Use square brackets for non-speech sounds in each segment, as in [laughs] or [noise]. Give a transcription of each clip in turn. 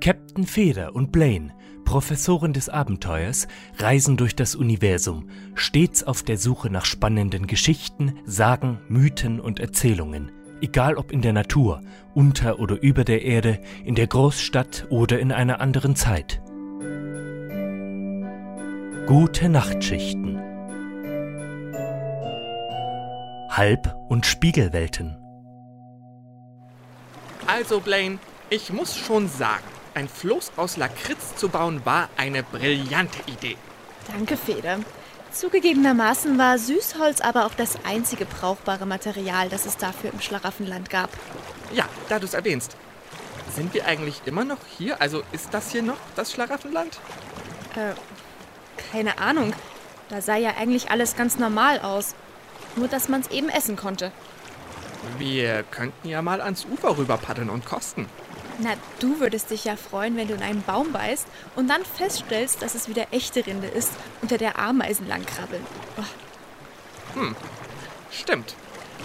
Captain Feder und Blaine, Professoren des Abenteuers, reisen durch das Universum, stets auf der Suche nach spannenden Geschichten, Sagen, Mythen und Erzählungen. Egal ob in der Natur, unter oder über der Erde, in der Großstadt oder in einer anderen Zeit. Gute Nachtschichten. Halb- und Spiegelwelten. Also, Blaine, ich muss schon sagen, ein Floß aus Lakritz zu bauen war eine brillante Idee. Danke, Feder. Zugegebenermaßen war Süßholz aber auch das einzige brauchbare Material, das es dafür im Schlaraffenland gab. Ja, da du es erwähnst. Sind wir eigentlich immer noch hier? Also ist das hier noch das Schlaraffenland? Äh, keine Ahnung. Da sah ja eigentlich alles ganz normal aus. Nur, dass man es eben essen konnte. Wir könnten ja mal ans Ufer rüber paddeln und kosten. Na, du würdest dich ja freuen, wenn du in einen Baum beißt und dann feststellst, dass es wieder echte Rinde ist, unter der Ameisen langkrabbeln. Oh. Hm, stimmt.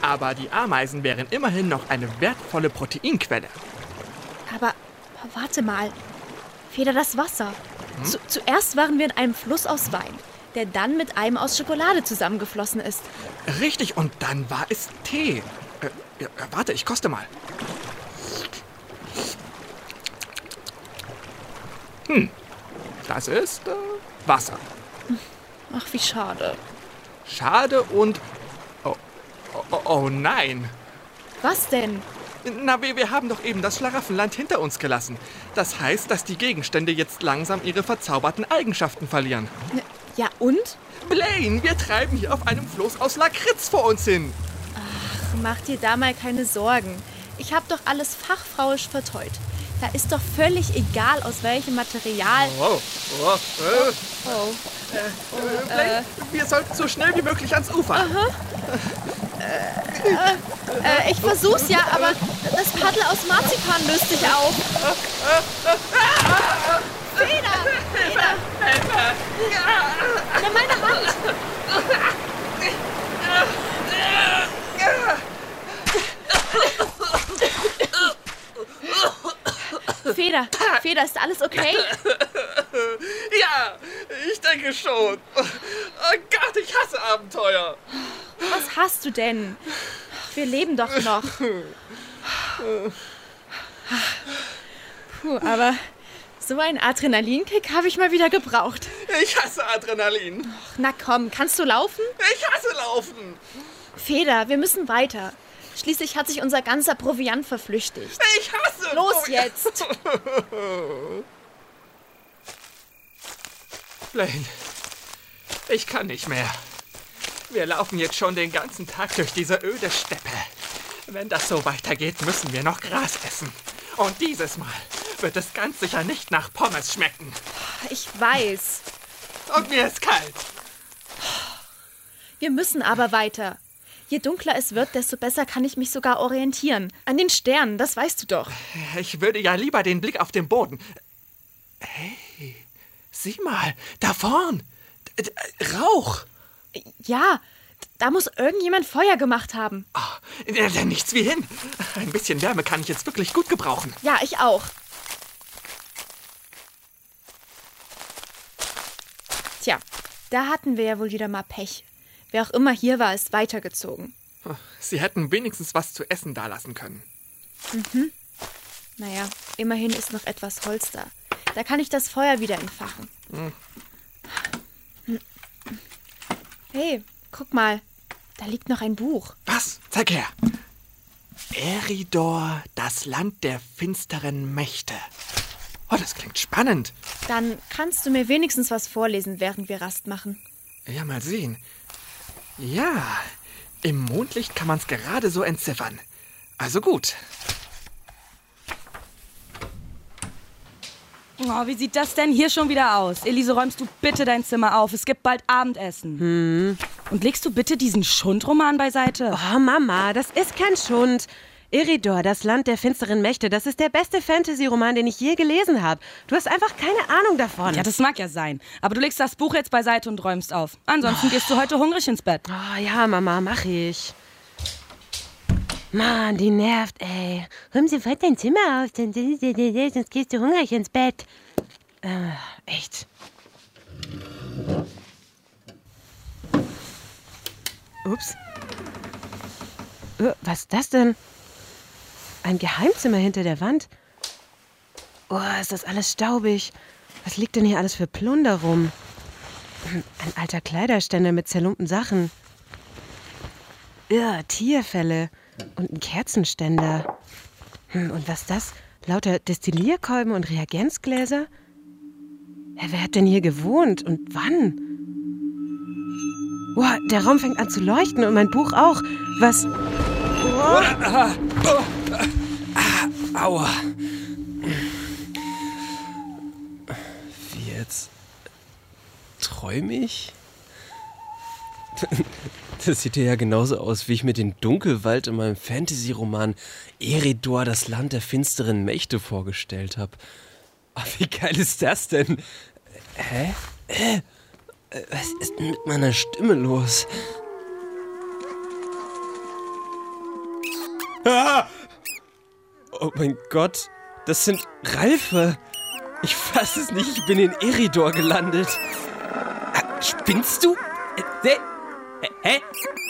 Aber die Ameisen wären immerhin noch eine wertvolle Proteinquelle. Aber, warte mal. Feder das Wasser. Hm? Zu, zuerst waren wir in einem Fluss aus Wein, der dann mit einem aus Schokolade zusammengeflossen ist. Richtig, und dann war es Tee. Äh, ja, warte, ich koste mal. Hm, das ist äh, Wasser. Ach, wie schade. Schade und... Oh, oh, oh nein. Was denn? Na, wir, wir haben doch eben das Schlaraffenland hinter uns gelassen. Das heißt, dass die Gegenstände jetzt langsam ihre verzauberten Eigenschaften verlieren. Ja, und? Blaine, wir treiben hier auf einem Floß aus Lakritz vor uns hin. Ach, mach dir da mal keine Sorgen. Ich hab doch alles fachfrauisch verteut. Da ist doch völlig egal, aus welchem Material. Oh, oh, äh, oh. Äh, äh, Blaine, wir sollten so schnell wie möglich ans Ufer. Aha. Äh, äh, ich versuch's ja, aber das Paddel aus Marzipan löst sich auf. Feder! Feder! Nimm meine Hand! Feder, Feder, ist alles okay? Ja, ich denke schon. Oh Gott, ich hasse Abenteuer. Was hast du denn? Wir leben doch noch. Puh, aber so einen Adrenalinkick habe ich mal wieder gebraucht. Ich hasse Adrenalin. Na komm, kannst du laufen? Ich hasse Laufen. Feder, wir müssen weiter. Schließlich hat sich unser ganzer Proviant verflüchtigt. Ich hasse Los Proviant. jetzt! [laughs] Blaine, ich kann nicht mehr. Wir laufen jetzt schon den ganzen Tag durch diese öde Steppe. Wenn das so weitergeht, müssen wir noch Gras essen. Und dieses Mal wird es ganz sicher nicht nach Pommes schmecken. Ich weiß. Und mir ist kalt. Wir müssen aber weiter. Je dunkler es wird, desto besser kann ich mich sogar orientieren. An den Sternen, das weißt du doch. Ich würde ja lieber den Blick auf den Boden. Hey, sieh mal, da vorn. D- Rauch. Ja, da muss irgendjemand Feuer gemacht haben. Ah, äh, nichts wie hin. Ein bisschen Wärme kann ich jetzt wirklich gut gebrauchen. Ja, ich auch. Tja, da hatten wir ja wohl wieder mal Pech. Wer auch immer hier war, ist weitergezogen. Sie hätten wenigstens was zu essen dalassen können. Naja, immerhin ist noch etwas Holz da. Da kann ich das Feuer wieder entfachen. Hey, guck mal. Da liegt noch ein Buch. Was? Zeig her. Eridor, das Land der finsteren Mächte. Oh, das klingt spannend. Dann kannst du mir wenigstens was vorlesen, während wir Rast machen. Ja, mal sehen. Ja, im Mondlicht kann man es gerade so entziffern. Also gut. Oh, wie sieht das denn hier schon wieder aus? Elise, räumst du bitte dein Zimmer auf? Es gibt bald Abendessen. Und legst du bitte diesen Schundroman beiseite? Oh, Mama, das ist kein Schund. Eridor, das Land der finsteren Mächte, das ist der beste Fantasy-Roman, den ich je gelesen habe. Du hast einfach keine Ahnung davon. Ja, das mag ja sein. Aber du legst das Buch jetzt beiseite und räumst auf. Ansonsten gehst du heute hungrig ins Bett. oh, ja, Mama, mach ich. Mann, die nervt, ey. Räum sofort dein Zimmer auf, sonst gehst du hungrig ins Bett. Äh, echt. Ups. Äh, was ist das denn? Ein Geheimzimmer hinter der Wand? Oh, ist das alles staubig. Was liegt denn hier alles für Plunder rum? Ein alter Kleiderständer mit zerlumpten Sachen. Ja, Tierfälle. Und ein Kerzenständer. Hm, und was ist das? Lauter Destillierkolben und Reagenzgläser? Ja, wer hat denn hier gewohnt und wann? Boah, der Raum fängt an zu leuchten und mein Buch auch. Was? Oh. Aua. Wie jetzt? Träume ich? [laughs] Das sieht ja genauso aus, wie ich mir den Dunkelwald in meinem Fantasy-Roman Eridor, das Land der finsteren Mächte vorgestellt habe. Ach, wie geil ist das denn? Hä? Hä? Was ist denn mit meiner Stimme los? Ah! Oh mein Gott, das sind Ralfe. Ich fass es nicht, ich bin in Eridor gelandet. Ah, spinnst du? Äh, Hä?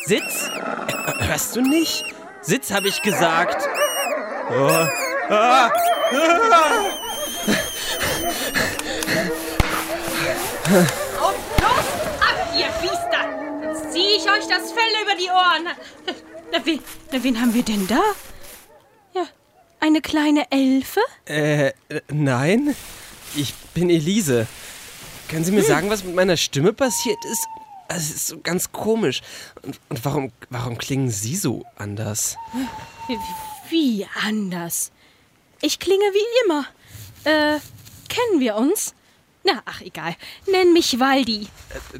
Sitz? Äh, hörst du nicht? Sitz, habe ich gesagt. Oh. Ah. Ah. Auf los! Ab, ihr Biester! Zieh ich euch das Fell über die Ohren. Na, wen, na, wen haben wir denn da? Eine kleine Elfe? Äh, nein. Ich bin Elise. Können Sie mir hm. sagen, was mit meiner Stimme passiert ist? Es ist so ganz komisch. Und, und, warum, warum klingen Sie so anders? Wie, wie anders? Ich klinge wie immer. Äh, kennen wir uns? Na, ach egal. Nenn mich Waldi. Äh,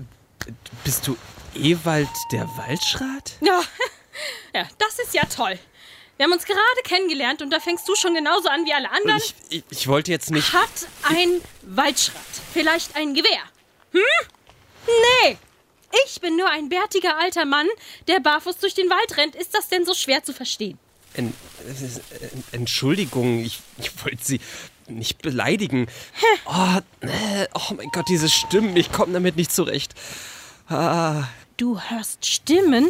bist du Ewald der Waldschrat? Ja, [laughs] ja, das ist ja toll. Wir haben uns gerade kennengelernt und da fängst du schon genauso an wie alle anderen. Ich, ich, ich wollte jetzt nicht. Hat ein Waldschrat vielleicht ein Gewehr? Hm? Nee, ich bin nur ein bärtiger alter Mann, der barfuß durch den Wald rennt. Ist das denn so schwer zu verstehen? En, Entschuldigung, ich, ich wollte Sie nicht beleidigen. Oh, oh, mein Gott, diese Stimmen, ich komme damit nicht zurecht. Ah. Du hörst Stimmen?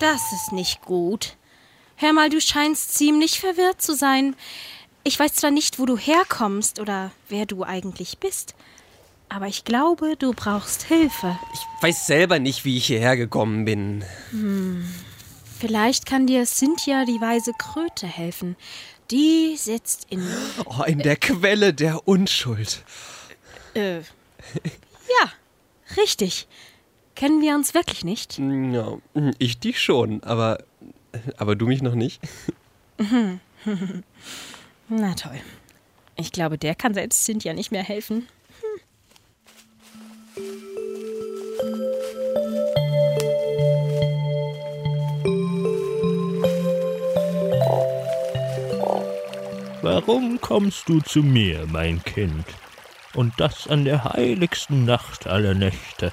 Das ist nicht gut. Hör mal, du scheinst ziemlich verwirrt zu sein. Ich weiß zwar nicht, wo du herkommst oder wer du eigentlich bist, aber ich glaube, du brauchst Hilfe. Ich weiß selber nicht, wie ich hierher gekommen bin. Hm. Vielleicht kann dir Cynthia die weise Kröte helfen. Die sitzt in. [gasps] Oh, in der Quelle der Unschuld. Äh. Ja, richtig. Kennen wir uns wirklich nicht? Ja, ich dich schon, aber. Aber du mich noch nicht. [laughs] Na toll. Ich glaube, der kann selbst Cynthia nicht mehr helfen. Warum kommst du zu mir, mein Kind? Und das an der heiligsten Nacht aller Nächte,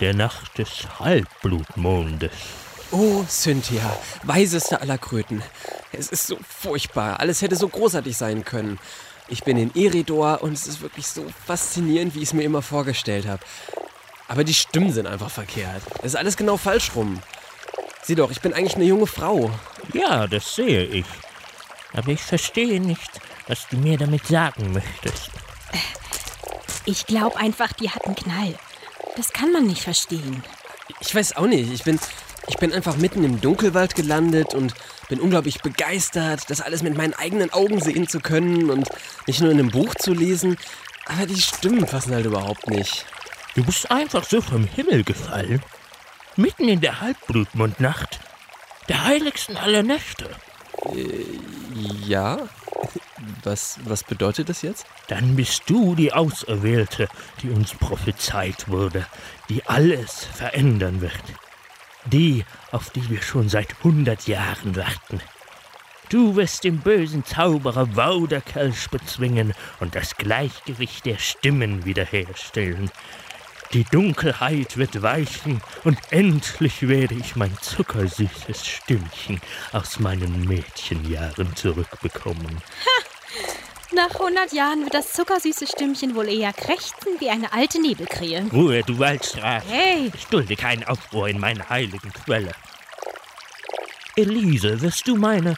der Nacht des Halbblutmondes. Oh, Cynthia, weiseste aller Kröten. Es ist so furchtbar. Alles hätte so großartig sein können. Ich bin in Eridor und es ist wirklich so faszinierend, wie ich es mir immer vorgestellt habe. Aber die Stimmen sind einfach verkehrt. Es ist alles genau falsch rum. Sieh doch, ich bin eigentlich eine junge Frau. Ja, das sehe ich. Aber ich verstehe nicht, was du mir damit sagen möchtest. Ich glaube einfach, die hat einen Knall. Das kann man nicht verstehen. Ich weiß auch nicht. Ich bin, ich bin einfach mitten im Dunkelwald gelandet und bin unglaublich begeistert, das alles mit meinen eigenen Augen sehen zu können und nicht nur in einem Buch zu lesen. Aber die Stimmen passen halt überhaupt nicht. Du bist einfach so vom Himmel gefallen. Mitten in der Halbblutmondnacht. Der heiligsten aller Nächte. Äh, ja? Was, was bedeutet das jetzt? Dann bist du die Auserwählte, die uns prophezeit wurde, die alles verändern wird. Die, auf die wir schon seit hundert Jahren warten. Du wirst den bösen Zauberer Wauderkelch bezwingen und das Gleichgewicht der Stimmen wiederherstellen. Die Dunkelheit wird weichen und endlich werde ich mein zuckersüßes Stimmchen aus meinen Mädchenjahren zurückbekommen. Nach 100 Jahren wird das zuckersüße Stimmchen wohl eher krächzen wie eine alte Nebelkrähe. Ruhe, du Waldstraße. Hey, Ich dulde keinen Aufruhr in meiner heiligen Quelle. Elise, wirst du meine,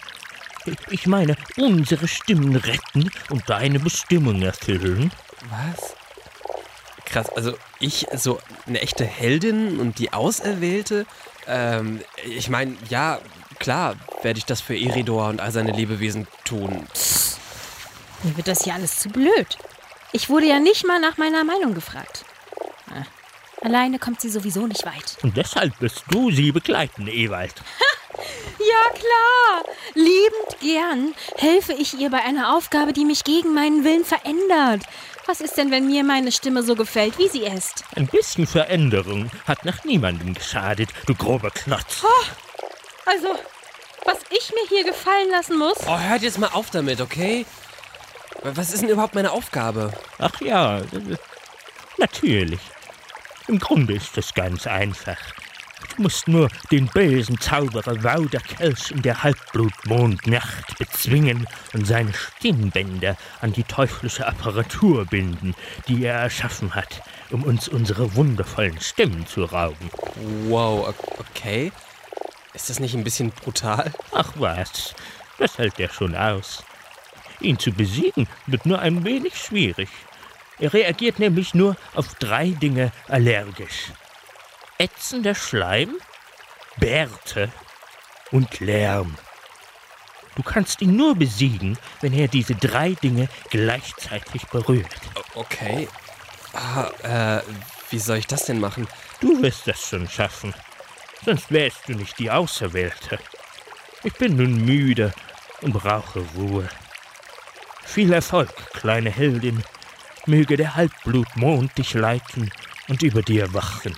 ich meine, unsere Stimmen retten und deine Bestimmung erfüllen? Was? Krass, also ich, so eine echte Heldin und die Auserwählte? Ähm, ich meine, ja, klar werde ich das für Eridor und all seine Lebewesen tun. Mir wird das hier alles zu blöd. Ich wurde ja nicht mal nach meiner Meinung gefragt. Ah, Alleine kommt sie sowieso nicht weit. Und deshalb wirst du sie begleiten, Ewald. [laughs] Ja, klar. Liebend gern helfe ich ihr bei einer Aufgabe, die mich gegen meinen Willen verändert. Was ist denn, wenn mir meine Stimme so gefällt, wie sie ist? Ein bisschen Veränderung hat nach niemandem geschadet, du grober Klotz. Also, was ich mir hier gefallen lassen muss? Oh, hört jetzt mal auf damit, okay? Was ist denn überhaupt meine Aufgabe? Ach ja, natürlich. Im Grunde ist es ganz einfach. Du musst nur den bösen Zauberer Wauderkelch in der Halbblutmondnacht bezwingen und seine Stimmbänder an die teuflische Apparatur binden, die er erschaffen hat, um uns unsere wundervollen Stimmen zu rauben. Wow, okay. Ist das nicht ein bisschen brutal? Ach was, das hält er schon aus. Ihn zu besiegen wird nur ein wenig schwierig. Er reagiert nämlich nur auf drei Dinge allergisch. Ätzender Schleim, Bärte und Lärm. Du kannst ihn nur besiegen, wenn er diese drei Dinge gleichzeitig berührt. Okay. Ah, äh, wie soll ich das denn machen? Du wirst das schon schaffen. Sonst wärst du nicht die Auserwählte. Ich bin nun müde und brauche Ruhe. Viel Erfolg, kleine Heldin. Möge der Halbblutmond dich leiten und über dir wachen.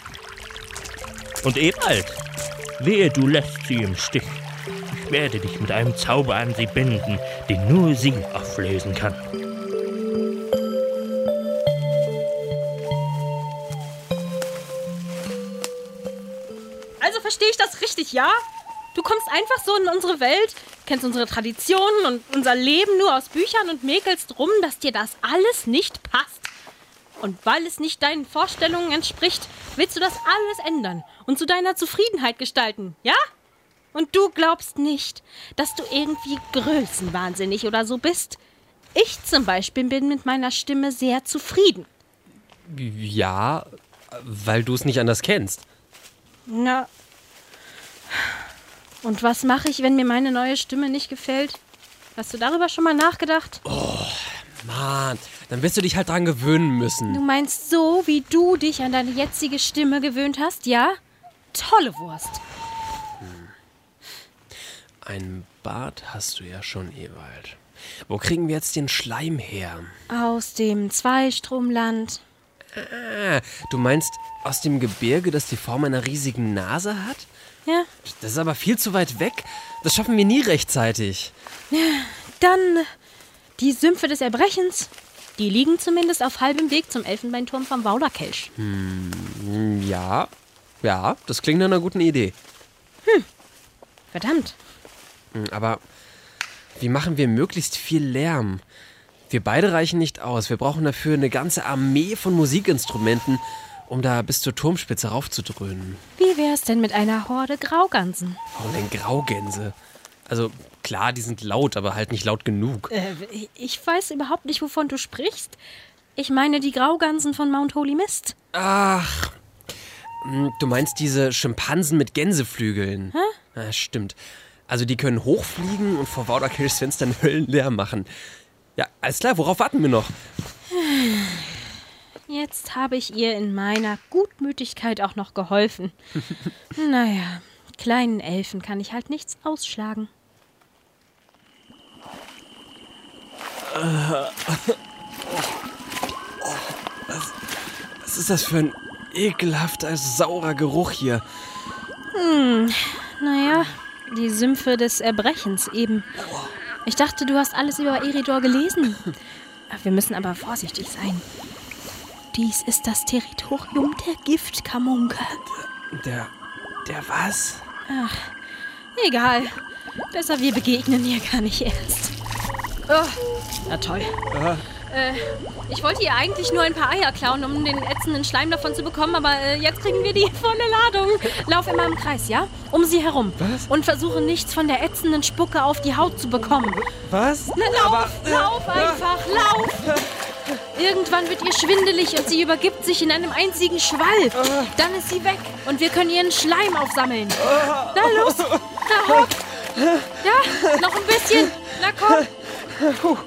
Und Ewald, wehe du lässt sie im Stich. Ich werde dich mit einem Zauber an sie binden, den nur sie auflösen kann. Also verstehe ich das richtig, ja? Du kommst einfach so in unsere Welt, kennst unsere Traditionen und unser Leben nur aus Büchern und mäkelst rum, dass dir das alles nicht passt. Und weil es nicht deinen Vorstellungen entspricht, willst du das alles ändern und zu deiner Zufriedenheit gestalten, ja? Und du glaubst nicht, dass du irgendwie größenwahnsinnig oder so bist. Ich zum Beispiel bin mit meiner Stimme sehr zufrieden. Ja, weil du es nicht anders kennst. Na. Und was mache ich, wenn mir meine neue Stimme nicht gefällt? Hast du darüber schon mal nachgedacht? Mann, dann wirst du dich halt dran gewöhnen müssen. Du meinst so, wie du dich an deine jetzige Stimme gewöhnt hast, ja? Tolle Wurst. Ein Bart hast du ja schon, Ewald. Wo kriegen wir jetzt den Schleim her? Aus dem Zweistromland. Ah, du meinst aus dem Gebirge, das die Form einer riesigen Nase hat? Ja, Das ist aber viel zu weit weg. Das schaffen wir nie rechtzeitig. dann die Sümpfe des Erbrechens. Die liegen zumindest auf halbem Weg zum Elfenbeinturm vom Waulerkelch. Hm, Ja, ja, das klingt nach einer guten Idee. Verdammt. Hm, Aber wie machen wir möglichst viel Lärm? Wir beide reichen nicht aus. Wir brauchen dafür eine ganze Armee von Musikinstrumenten, um da bis zur Turmspitze raufzudröhnen. Wie wär's denn mit einer Horde Graugansen? Warum denn Graugänse? Also klar, die sind laut, aber halt nicht laut genug. Äh, ich weiß überhaupt nicht, wovon du sprichst. Ich meine die Graugansen von Mount Holy Mist. Ach, hm, du meinst diese Schimpansen mit Gänseflügeln? Hä? Ah, stimmt. Also die können hochfliegen und vor Wauderkirchs Fenstern [laughs] Höllenlärm machen. Ja, alles klar, worauf warten wir noch? Jetzt habe ich ihr in meiner Gutmütigkeit auch noch geholfen. [laughs] naja, kleinen Elfen kann ich halt nichts ausschlagen. Was ist das für ein ekelhafter, saurer Geruch hier? Naja, die Sümpfe des Erbrechens eben. Ich dachte, du hast alles über Eridor gelesen. Wir müssen aber vorsichtig sein. Dies ist das Territorium der Giftkamunke. Der. Der was? Egal. Besser, wir begegnen ihr gar nicht erst. Oh, na toll. Äh, ich wollte ihr eigentlich nur ein paar Eier klauen, um den ätzenden Schleim davon zu bekommen, aber äh, jetzt kriegen wir die [laughs] volle Ladung. Lauf immer im Kreis, ja? Um sie herum. Was? Und versuche nichts von der ätzenden Spucke auf die Haut zu bekommen. Was? Na, lauf, Aber, äh, lauf einfach, lauf! [laughs] Irgendwann wird ihr schwindelig und sie übergibt sich in einem einzigen Schwall. Dann ist sie weg und wir können ihren Schleim aufsammeln. Na los, na hopp. [laughs] Ja, noch ein bisschen. Na komm.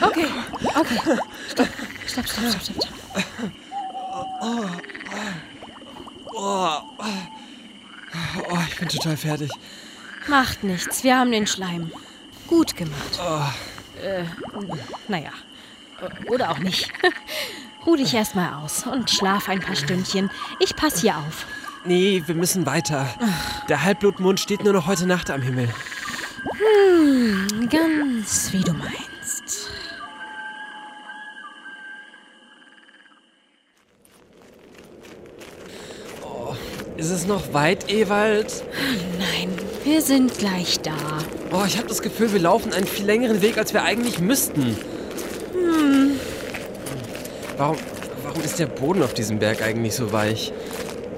Okay, okay. Stopp, stopp, stopp, stopp, stopp. stopp. Oh, oh, ich bin total fertig. Macht nichts, wir haben den Schleim. Gut gemacht. Äh, naja. Oder auch nicht. [laughs] Ruh dich erstmal aus und schlaf ein paar Stündchen. Ich pass hier auf. Nee, wir müssen weiter. Der Halbblutmond steht nur noch heute Nacht am Himmel. Ganz wie du meinst. Ist es noch weit, Ewald? Nein, wir sind gleich da. Oh, ich habe das Gefühl, wir laufen einen viel längeren Weg, als wir eigentlich müssten. Warum, warum ist der Boden auf diesem Berg eigentlich so weich?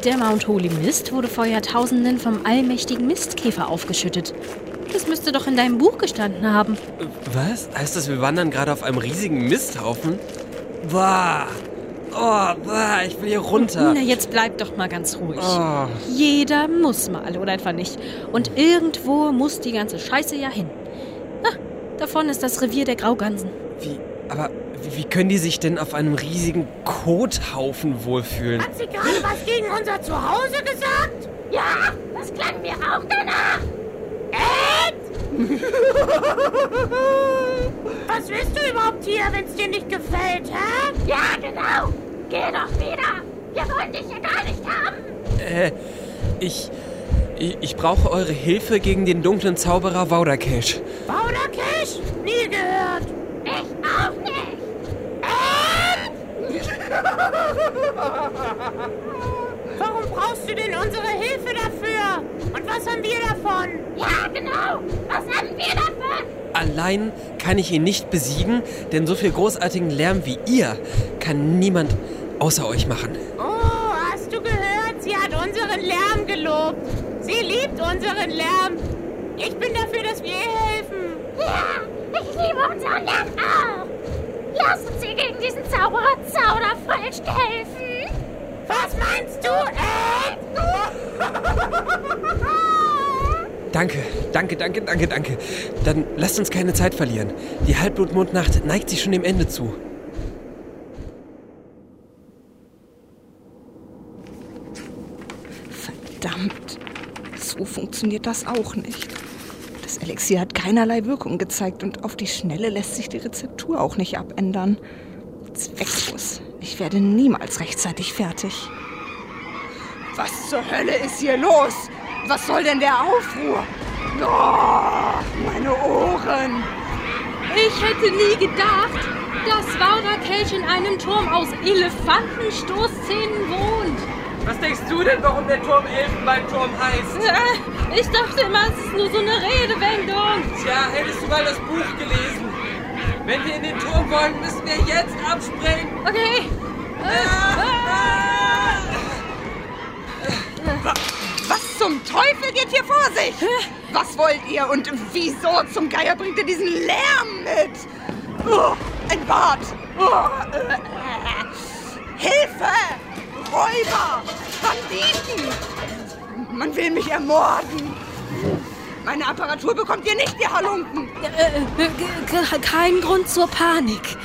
Der Mount Holy Mist wurde vor Jahrtausenden vom allmächtigen Mistkäfer aufgeschüttet. Das müsste doch in deinem Buch gestanden haben. Was? Heißt das, wir wandern gerade auf einem riesigen Misthaufen? Bah! Oh, bah, ich will hier runter. Na, jetzt bleib doch mal ganz ruhig. Oh, Jeder muss mal, oder etwa nicht. Und irgendwo muss die ganze Scheiße ja hin. Ah, davon ist das Revier der Graugansen. wie, aber wie, wie können die sich denn auf einem riesigen Kothaufen wohlfühlen? Hat sie gerade was gegen unser Zuhause gesagt? Ja, das klang mir auch danach. Ed! was willst du überhaupt hier, wenn es dir nicht gefällt, hä? Ja, genau. Geh doch wieder. Wir wollen dich hier gar nicht haben. Äh, ich, ich, ich brauche eure Hilfe gegen den dunklen Zauberer Waudakesh. Bauderkisch? Nie gehört. Ich auch nicht. Ed! [laughs] Warum brauchst du denn unsere Hilfe dafür? Und was haben wir davon? Ja, genau. Was haben wir davon? Allein kann ich ihn nicht besiegen, denn so viel großartigen Lärm wie ihr kann niemand außer euch machen. Oh, hast du gehört? Sie hat unseren Lärm gelobt. Sie liebt unseren Lärm. Ich bin dafür, dass wir ihr helfen. Ja, ich liebe unseren Lärm auch. Lass uns ihr gegen diesen Zauberer Zauderfalsch helfen. Was meinst du, Ed? [laughs] Danke, danke, danke, danke, danke. Dann lasst uns keine Zeit verlieren. Die Halbblutmondnacht neigt sich schon dem Ende zu. Verdammt. So funktioniert das auch nicht. Das Elixier hat keinerlei Wirkung gezeigt und auf die Schnelle lässt sich die Rezeptur auch nicht abändern. Zwecklos. Ich werde niemals rechtzeitig fertig. Was zur Hölle ist hier los? Was soll denn der Aufruhr? Oh, meine Ohren! Ich hätte nie gedacht, dass Waudakelch in einem Turm aus Elefantenstoßzähnen wohnt. Was denkst du denn, warum der Turm Elfenbeinturm heißt? Äh, Ich dachte immer, es ist nur so eine Redewendung. Tja, hättest du mal das Buch gelesen. Wenn wir in den Turm wollen, müssen wir jetzt abspringen. Okay. Was zum Teufel geht hier vor sich? Was wollt ihr und wieso zum Geier bringt ihr diesen Lärm mit? Oh, ein Bad! Oh, äh, äh. Hilfe! Räuber! Banditen! Man will mich ermorden! Meine Apparatur bekommt ihr nicht, ihr Halunken! Äh, äh, ke- kein Grund zur Panik.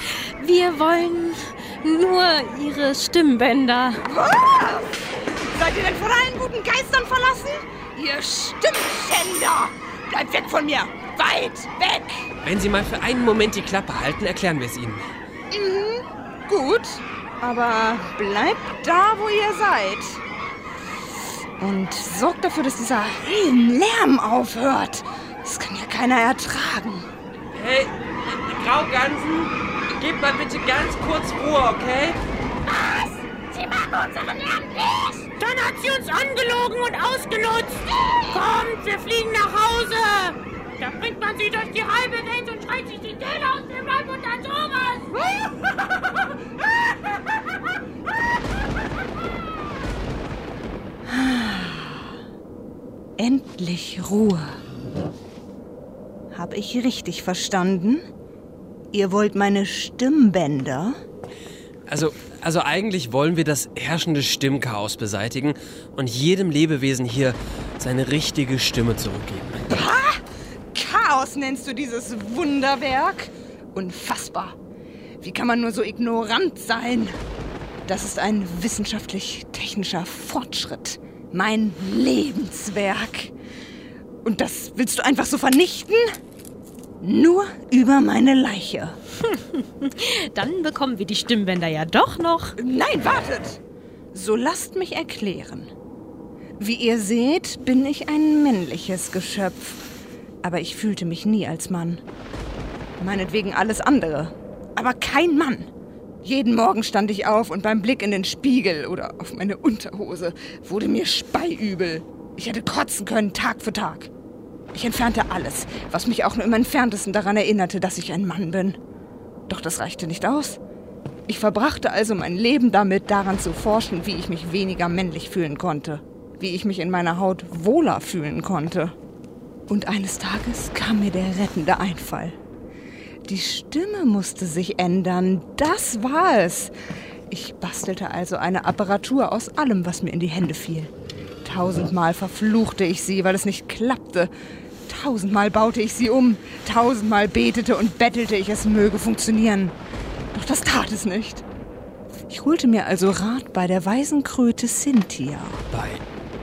Wir wollen nur ihre Stimmbänder. Seid ihr denn von allen guten Geistern verlassen? Ihr Stimmschänder! Bleibt weg von mir! Weit weg! Wenn Sie mal für einen Moment die Klappe halten, erklären wir es Ihnen. Gut, aber bleibt da, wo ihr seid. Und sorgt dafür, dass dieser Lärm aufhört. Das kann ja keiner ertragen. Hey, Graugansen, gebt mal bitte ganz kurz Ruhe, okay? Sie machen unseren Lärm nicht! Dann hat sie uns angelogen und ausgenutzt. Kommt, wir fliegen nach Hause. Da bringt man sie durch die halbe Welt und schreit sich die Kehle aus dem Leib und dann sowas. Endlich Ruhe. Habe ich richtig verstanden? Ihr wollt meine Stimmbänder? Also, also eigentlich wollen wir das herrschende Stimmchaos beseitigen und jedem Lebewesen hier seine richtige Stimme zurückgeben. Chaos nennst du dieses Wunderwerk? Unfassbar. Wie kann man nur so ignorant sein? Das ist ein wissenschaftlich-technischer Fortschritt. Mein Lebenswerk. Und das willst du einfach so vernichten? Nur über meine Leiche. [laughs] Dann bekommen wir die Stimmbänder ja doch noch. Nein, wartet! So lasst mich erklären. Wie ihr seht, bin ich ein männliches Geschöpf. Aber ich fühlte mich nie als Mann. Meinetwegen alles andere. Aber kein Mann. Jeden Morgen stand ich auf und beim Blick in den Spiegel oder auf meine Unterhose wurde mir speiübel. Ich hätte kotzen können, Tag für Tag. Ich entfernte alles, was mich auch nur im entferntesten daran erinnerte, dass ich ein Mann bin. Doch das reichte nicht aus. Ich verbrachte also mein Leben damit, daran zu forschen, wie ich mich weniger männlich fühlen konnte, wie ich mich in meiner Haut wohler fühlen konnte. Und eines Tages kam mir der rettende Einfall. Die Stimme musste sich ändern, das war es. Ich bastelte also eine Apparatur aus allem, was mir in die Hände fiel. Tausendmal verfluchte ich sie, weil es nicht klappte. Tausendmal baute ich sie um. Tausendmal betete und bettelte ich, es möge funktionieren. Doch das tat es nicht. Ich holte mir also Rat bei der weisen Kröte Cynthia. Bei,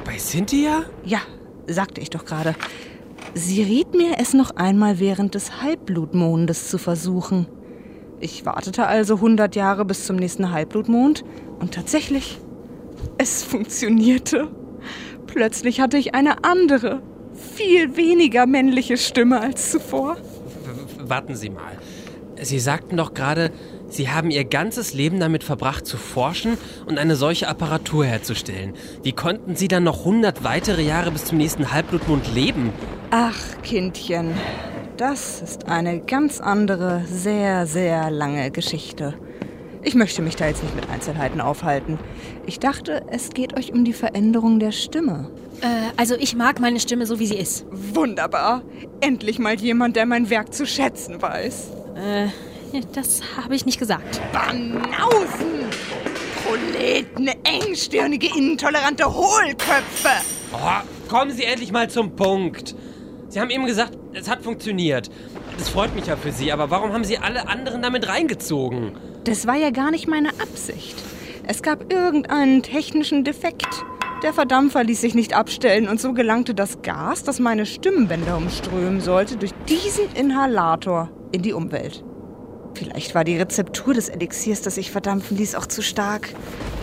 bei Cynthia? Ja, sagte ich doch gerade. Sie riet mir, es noch einmal während des Halbblutmondes zu versuchen. Ich wartete also 100 Jahre bis zum nächsten Halbblutmond und tatsächlich, es funktionierte. Plötzlich hatte ich eine andere, viel weniger männliche Stimme als zuvor. Warten Sie mal. Sie sagten doch gerade, Sie haben Ihr ganzes Leben damit verbracht zu forschen und eine solche Apparatur herzustellen. Wie konnten Sie dann noch 100 weitere Jahre bis zum nächsten Halbblutmond leben? Ach, Kindchen, das ist eine ganz andere, sehr, sehr lange Geschichte. Ich möchte mich da jetzt nicht mit Einzelheiten aufhalten. Ich dachte, es geht euch um die Veränderung der Stimme. Äh, also ich mag meine Stimme so, wie sie ist. Wunderbar. Endlich mal jemand, der mein Werk zu schätzen weiß. Äh, das habe ich nicht gesagt. Banausen! Proleten, engstirnige, intolerante Hohlköpfe! Oh, kommen Sie endlich mal zum Punkt. Sie haben eben gesagt, es hat funktioniert. Das freut mich ja für Sie, aber warum haben Sie alle anderen damit reingezogen? Das war ja gar nicht meine Absicht. Es gab irgendeinen technischen Defekt. Der Verdampfer ließ sich nicht abstellen und so gelangte das Gas, das meine Stimmbänder umströmen sollte, durch diesen Inhalator in die Umwelt. Vielleicht war die Rezeptur des Elixiers, das ich verdampfen ließ, auch zu stark.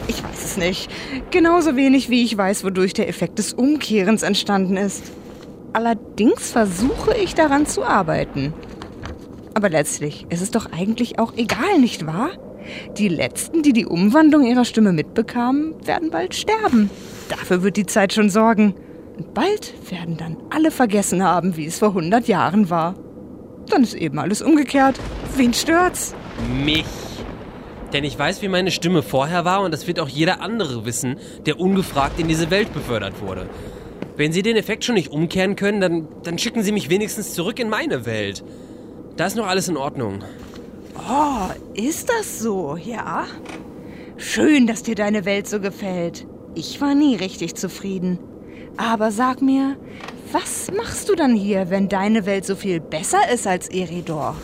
Ich weiß es nicht. Genauso wenig wie ich weiß, wodurch der Effekt des Umkehrens entstanden ist. Allerdings versuche ich daran zu arbeiten. Aber letztlich ist es doch eigentlich auch egal, nicht wahr? Die Letzten, die die Umwandlung ihrer Stimme mitbekamen, werden bald sterben. Dafür wird die Zeit schon sorgen. Und bald werden dann alle vergessen haben, wie es vor 100 Jahren war. Dann ist eben alles umgekehrt. Wen stört's? Mich. Denn ich weiß, wie meine Stimme vorher war und das wird auch jeder andere wissen, der ungefragt in diese Welt befördert wurde. Wenn Sie den Effekt schon nicht umkehren können, dann, dann schicken Sie mich wenigstens zurück in meine Welt. Da ist noch alles in Ordnung. Oh, ist das so, ja? Schön, dass dir deine Welt so gefällt. Ich war nie richtig zufrieden. Aber sag mir, was machst du dann hier, wenn deine Welt so viel besser ist als Eridor?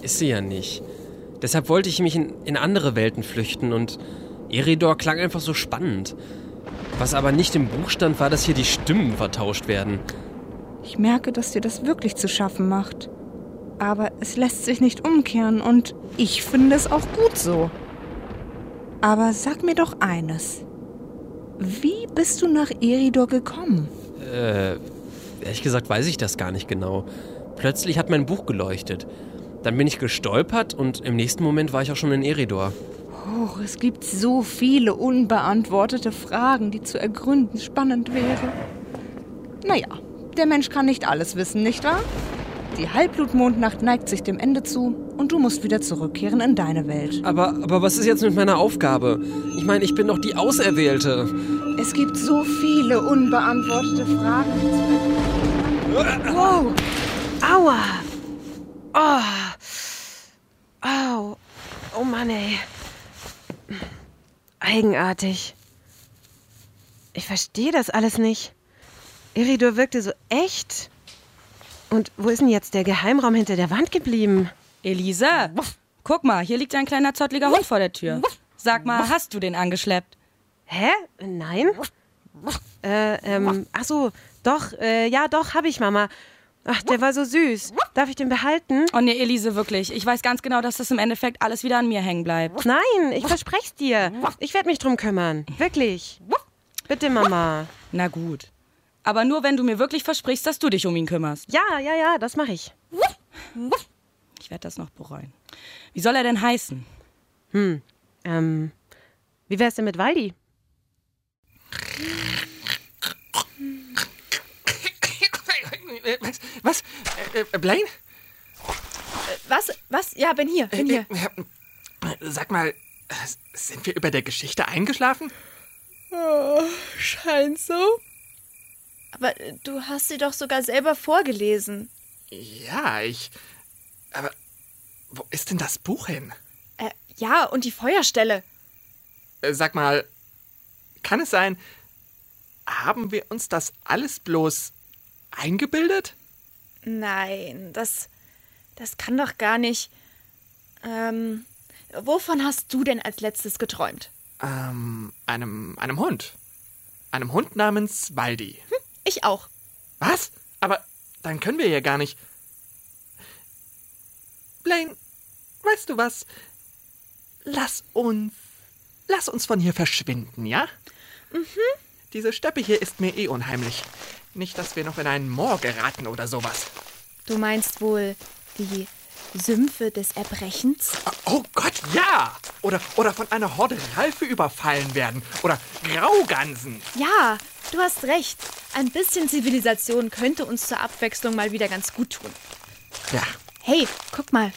Ist sie ja nicht. Deshalb wollte ich mich in, in andere Welten flüchten und Eridor klang einfach so spannend. Was aber nicht im Buch stand, war, dass hier die Stimmen vertauscht werden. Ich merke, dass dir das wirklich zu schaffen macht. Aber es lässt sich nicht umkehren und ich finde es auch gut so. Aber sag mir doch eines. Wie bist du nach Eridor gekommen? Äh, ehrlich gesagt weiß ich das gar nicht genau. Plötzlich hat mein Buch geleuchtet. Dann bin ich gestolpert und im nächsten Moment war ich auch schon in Eridor. Oh, es gibt so viele unbeantwortete Fragen, die zu ergründen spannend wäre. Naja, der Mensch kann nicht alles wissen, nicht wahr? Die Halbblutmondnacht neigt sich dem Ende zu und du musst wieder zurückkehren in deine Welt. Aber, aber was ist jetzt mit meiner Aufgabe? Ich meine, ich bin doch die Auserwählte. Es gibt so viele unbeantwortete Fragen. Wow! Aua! Oh! Au! Oh Mann, ey. Eigenartig. Ich verstehe das alles nicht. Iridor wirkte so echt. Und wo ist denn jetzt der Geheimraum hinter der Wand geblieben? Elisa, guck mal, hier liegt ein kleiner zottliger Hund vor der Tür. Sag mal, hast du den angeschleppt? Hä? Nein? Äh, ähm, ach so, doch, äh, ja, doch, hab ich, Mama. Ach, der war so süß. Darf ich den behalten? Oh nee, Elise, wirklich. Ich weiß ganz genau, dass das im Endeffekt alles wieder an mir hängen bleibt. Nein, ich versprech's dir. Ich werde mich drum kümmern. Wirklich. Bitte, Mama. Na gut. Aber nur, wenn du mir wirklich versprichst, dass du dich um ihn kümmerst. Ja, ja, ja, das mache ich. Ich werde das noch bereuen. Wie soll er denn heißen? Hm, ähm, wie wär's denn mit Waldi? Äh, Was? Was? Äh, äh, Blaine? Was? Was? Ja, bin hier, bin hier. Äh, äh, Sag mal, äh, sind wir über der Geschichte eingeschlafen? scheint so. Aber äh, du hast sie doch sogar selber vorgelesen. Ja, ich. Aber wo ist denn das Buch hin? Äh, ja, und die Feuerstelle. Äh, Sag mal, kann es sein, haben wir uns das alles bloß eingebildet? Nein, das. Das kann doch gar nicht. Ähm. Wovon hast du denn als letztes geträumt? Ähm, einem, einem Hund. Einem Hund namens Waldi. Ich auch. Was? Aber dann können wir ja gar nicht. Blaine, weißt du was? Lass uns. Lass uns von hier verschwinden, ja? Mhm. Diese Steppe hier ist mir eh unheimlich. Nicht, dass wir noch in einen Moor geraten oder sowas. Du meinst wohl die Sümpfe des Erbrechens? Oh Gott, ja! Oder, oder von einer Horde Ralfe überfallen werden. Oder Graugansen. Ja, du hast recht. Ein bisschen Zivilisation könnte uns zur Abwechslung mal wieder ganz gut tun. Ja. Hey, guck mal.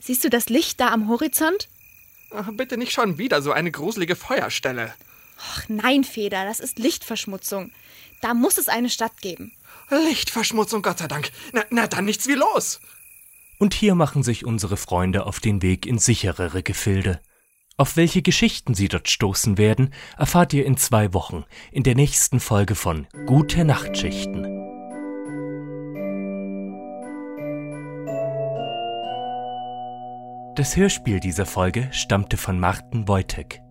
Siehst du das Licht da am Horizont? Ach, Bitte nicht schon wieder so eine gruselige Feuerstelle. Ach nein, Feder, das ist Lichtverschmutzung. Da muss es eine Stadt geben. Lichtverschmutzung, Gott sei Dank. Na, na dann nichts wie los. Und hier machen sich unsere Freunde auf den Weg in sicherere Gefilde. Auf welche Geschichten sie dort stoßen werden, erfahrt ihr in zwei Wochen in der nächsten Folge von Gute Nachtschichten. Das Hörspiel dieser Folge stammte von Martin Wojtek.